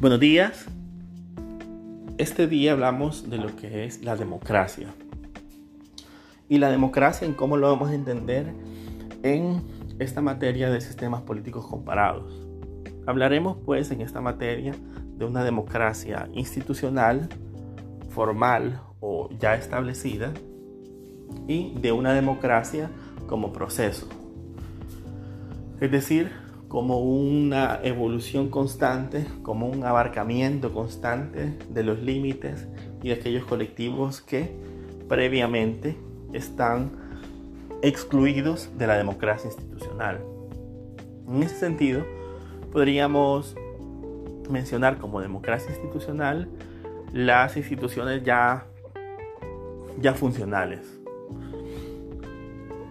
Buenos días. Este día hablamos de lo que es la democracia. Y la democracia en cómo lo vamos a entender en esta materia de sistemas políticos comparados. Hablaremos pues en esta materia de una democracia institucional, formal o ya establecida y de una democracia como proceso. Es decir, como una evolución constante, como un abarcamiento constante de los límites y de aquellos colectivos que previamente están excluidos de la democracia institucional. En ese sentido, podríamos mencionar como democracia institucional las instituciones ya, ya funcionales.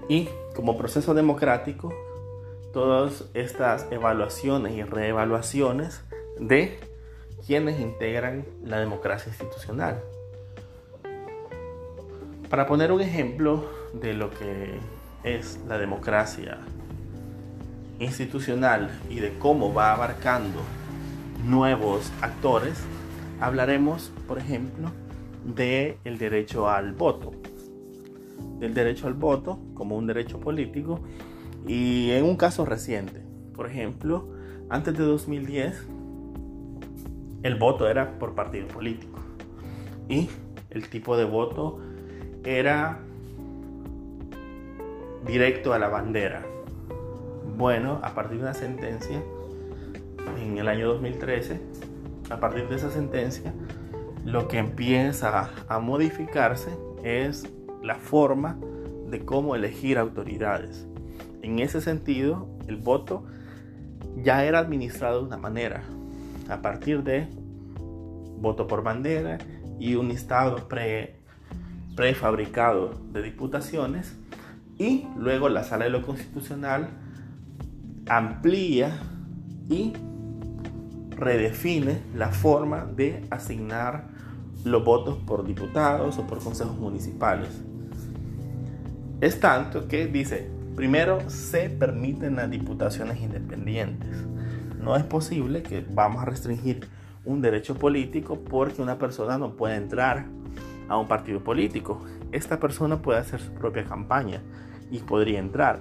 Y como proceso democrático, todas estas evaluaciones y reevaluaciones de quienes integran la democracia institucional. Para poner un ejemplo de lo que es la democracia institucional y de cómo va abarcando nuevos actores, hablaremos, por ejemplo, del el derecho al voto. Del derecho al voto como un derecho político y en un caso reciente. Por ejemplo, antes de 2010, el voto era por partido político. Y el tipo de voto era directo a la bandera. Bueno, a partir de una sentencia en el año 2013, a partir de esa sentencia, lo que empieza a modificarse es la forma de cómo elegir autoridades. En ese sentido, el voto ya era administrado de una manera, a partir de voto por bandera y un listado pre, prefabricado de diputaciones, y luego la sala de lo constitucional amplía y redefine la forma de asignar los votos por diputados o por consejos municipales. Es tanto que dice, primero se permiten las diputaciones independientes. No es posible que vamos a restringir un derecho político porque una persona no puede entrar a un partido político. Esta persona puede hacer su propia campaña y podría entrar.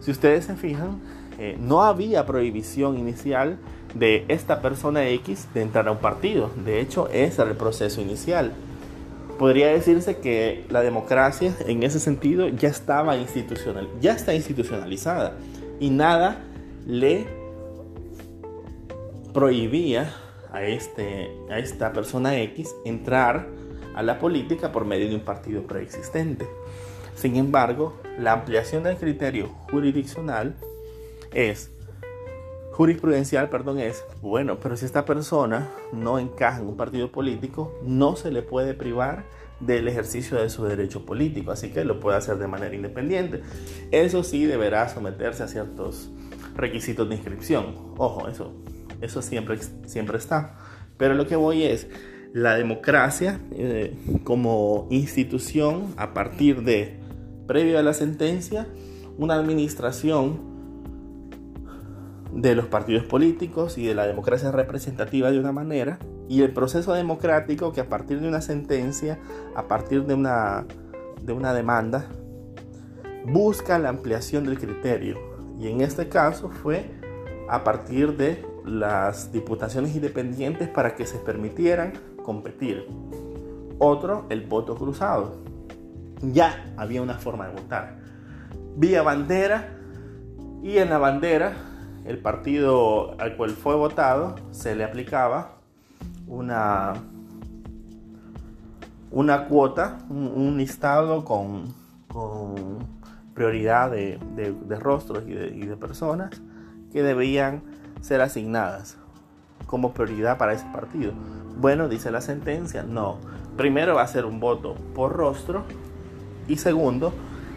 Si ustedes se fijan, eh, no había prohibición inicial de esta persona X de entrar a un partido. De hecho, ese era el proceso inicial. Podría decirse que la democracia en ese sentido ya estaba institucional, ya está institucionalizada y nada le prohibía a, este, a esta persona X entrar a la política por medio de un partido preexistente. Sin embargo, la ampliación del criterio jurisdiccional es jurisprudencial, perdón, es, bueno, pero si esta persona no encaja en un partido político, no se le puede privar del ejercicio de su derecho político, así que lo puede hacer de manera independiente. Eso sí deberá someterse a ciertos requisitos de inscripción. Ojo, eso, eso siempre, siempre está. Pero lo que voy es, la democracia eh, como institución a partir de, previo a la sentencia, una administración de los partidos políticos y de la democracia representativa de una manera, y el proceso democrático que a partir de una sentencia, a partir de una, de una demanda, busca la ampliación del criterio. Y en este caso fue a partir de las diputaciones independientes para que se permitieran competir. Otro, el voto cruzado. Ya había una forma de votar. Vía bandera y en la bandera el partido al cual fue votado se le aplicaba una, una cuota, un, listado con, prioridad de, rostros y de, personas que debían ser asignadas como prioridad para ese partido. Bueno, dice la sentencia, no. Primero va a ser un voto por rostro y segundo,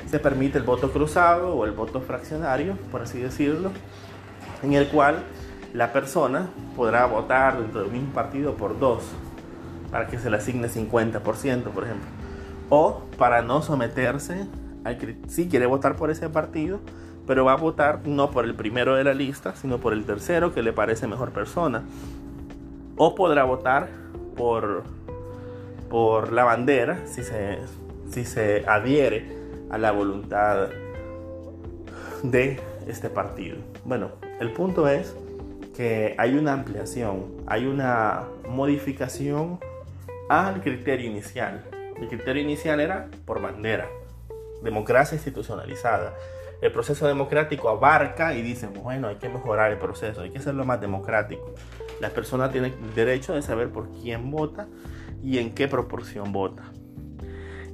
se permite el voto cruzado o el voto fraccionario, por así decirlo, en el cual la persona podrá votar dentro del mismo partido por dos, para que se le asigne 50%, por ejemplo. O para no someterse, si quiere votar por ese partido, pero va a votar no por el primero de la lista, sino por el tercero que le parece mejor persona. o podrá votar por, por la bandera si se, si se adhiere a la voluntad de este partido. Bueno, el punto es que hay una ampliación, hay una modificación al criterio inicial. El criterio inicial era por bandera, democracia institucionalizada. El proceso democrático abarca y dice, bueno, hay que mejorar el proceso, hay que hacerlo más democrático. La persona tiene derecho de saber por quién vota y en qué proporción vota.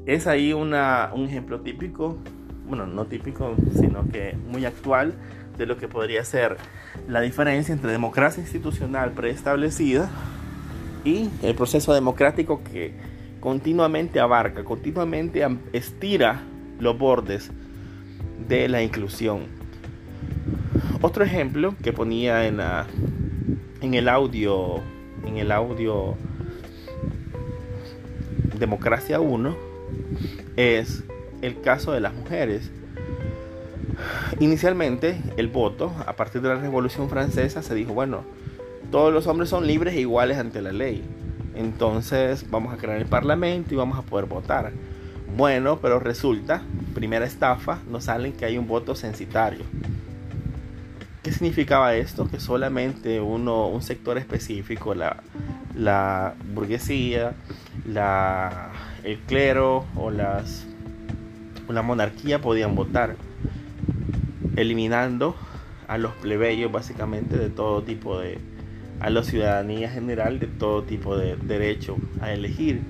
Es ahí una, un ejemplo típico, bueno, no típico, sino que muy actual de lo que podría ser la diferencia entre democracia institucional preestablecida y el proceso democrático que continuamente abarca, continuamente estira los bordes de la inclusión. Otro ejemplo que ponía en, el audio, en el audio Democracia 1, es el caso de las mujeres. Inicialmente el voto, a partir de la Revolución Francesa, se dijo, bueno, todos los hombres son libres e iguales ante la ley. Entonces vamos a crear el Parlamento y vamos a poder votar. Bueno, pero resulta, primera estafa, nos salen que hay un voto censitario. ¿Qué significaba esto? Que solamente uno, un sector específico, la, la burguesía, la, el clero o, las, o la monarquía podían votar, eliminando a los plebeyos básicamente de todo tipo de, a la ciudadanía general de todo tipo de derecho a elegir.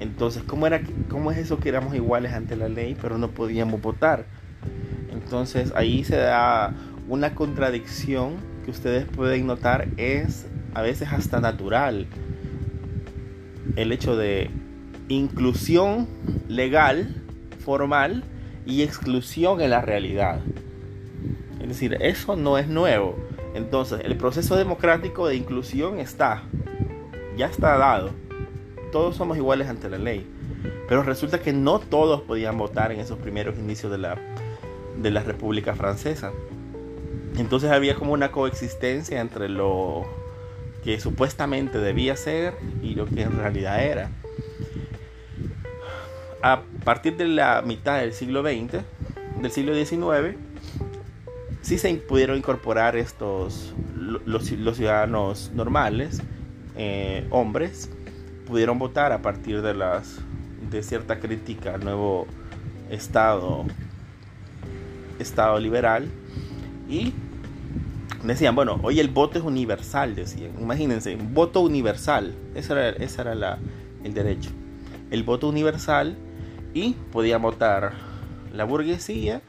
Entonces, ¿cómo, era, ¿cómo es eso que éramos iguales ante la ley, pero no podíamos votar? Entonces, ahí se da una contradicción que ustedes pueden notar, es a veces hasta natural. El hecho de inclusión legal, formal, y exclusión en la realidad. Es decir, eso no es nuevo. Entonces, el proceso democrático de inclusión está, ya está dado. Todos somos iguales ante la ley. Pero resulta que no todos podían votar en esos primeros inicios de la, de la República Francesa. Entonces había como una coexistencia entre lo que supuestamente debía ser y lo que en realidad era. A partir de la mitad del siglo XX, del siglo XIX, sí se pudieron incorporar estos, los, ciudadanos normales, eh, hombres, pudieron votar a partir de las de cierta crítica al nuevo estado estado liberal y decían bueno hoy el voto es universal decían. Imagínense voto universal ese era, ese era el derecho. El voto universal y podía votar la burguesía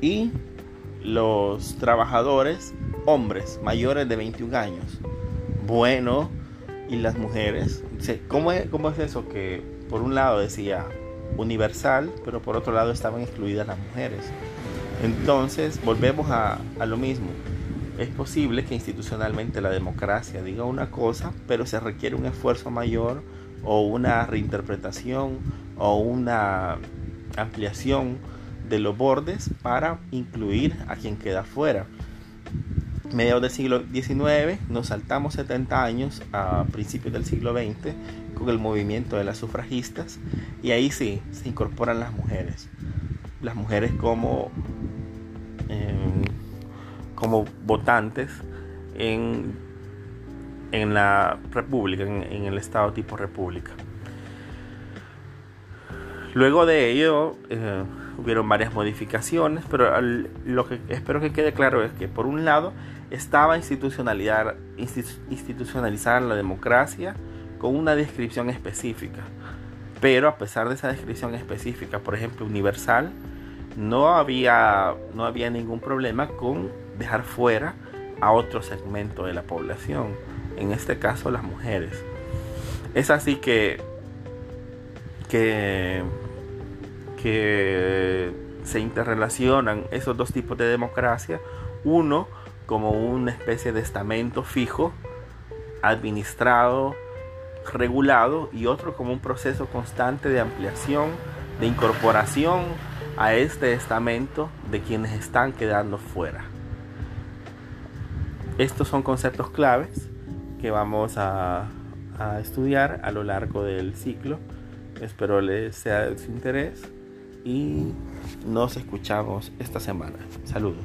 y los trabajadores hombres mayores de 21 años. Bueno, y las mujeres. ¿Cómo es, cómo es eso que por un lado decía universal, pero por otro lado estaban excluidas las mujeres? Entonces, volvemos a, a lo mismo. Es posible que institucionalmente la democracia diga una cosa, pero se requiere un esfuerzo mayor o una reinterpretación o una ampliación de los bordes para incluir a quien queda fuera. Mediados del siglo XIX, nos saltamos 70 años a principios del siglo XX con el movimiento de las sufragistas y ahí sí se incorporan las mujeres. Las mujeres como, em, como votantes en, en la república, en el estado tipo república. Luego de ello eh, hubieron varias modificaciones, pero lo que espero que quede claro es que por un lado estaba institucionalizada la democracia con una descripción específica, pero a pesar de esa descripción específica, por ejemplo universal, no había, no había ningún problema con dejar fuera a otro segmento de la población, en este caso las mujeres. Es así que, que que se interrelacionan esos dos tipos de democracia. Uno como una especie de estamento fijo, administrado, regulado, y otro como un proceso constante de ampliación, de incorporación a este estamento de quienes están quedando fuera. Estos son conceptos claves que vamos a, a estudiar a lo largo del ciclo. Espero les sea de su interés y nos escuchamos esta semana. Saludos.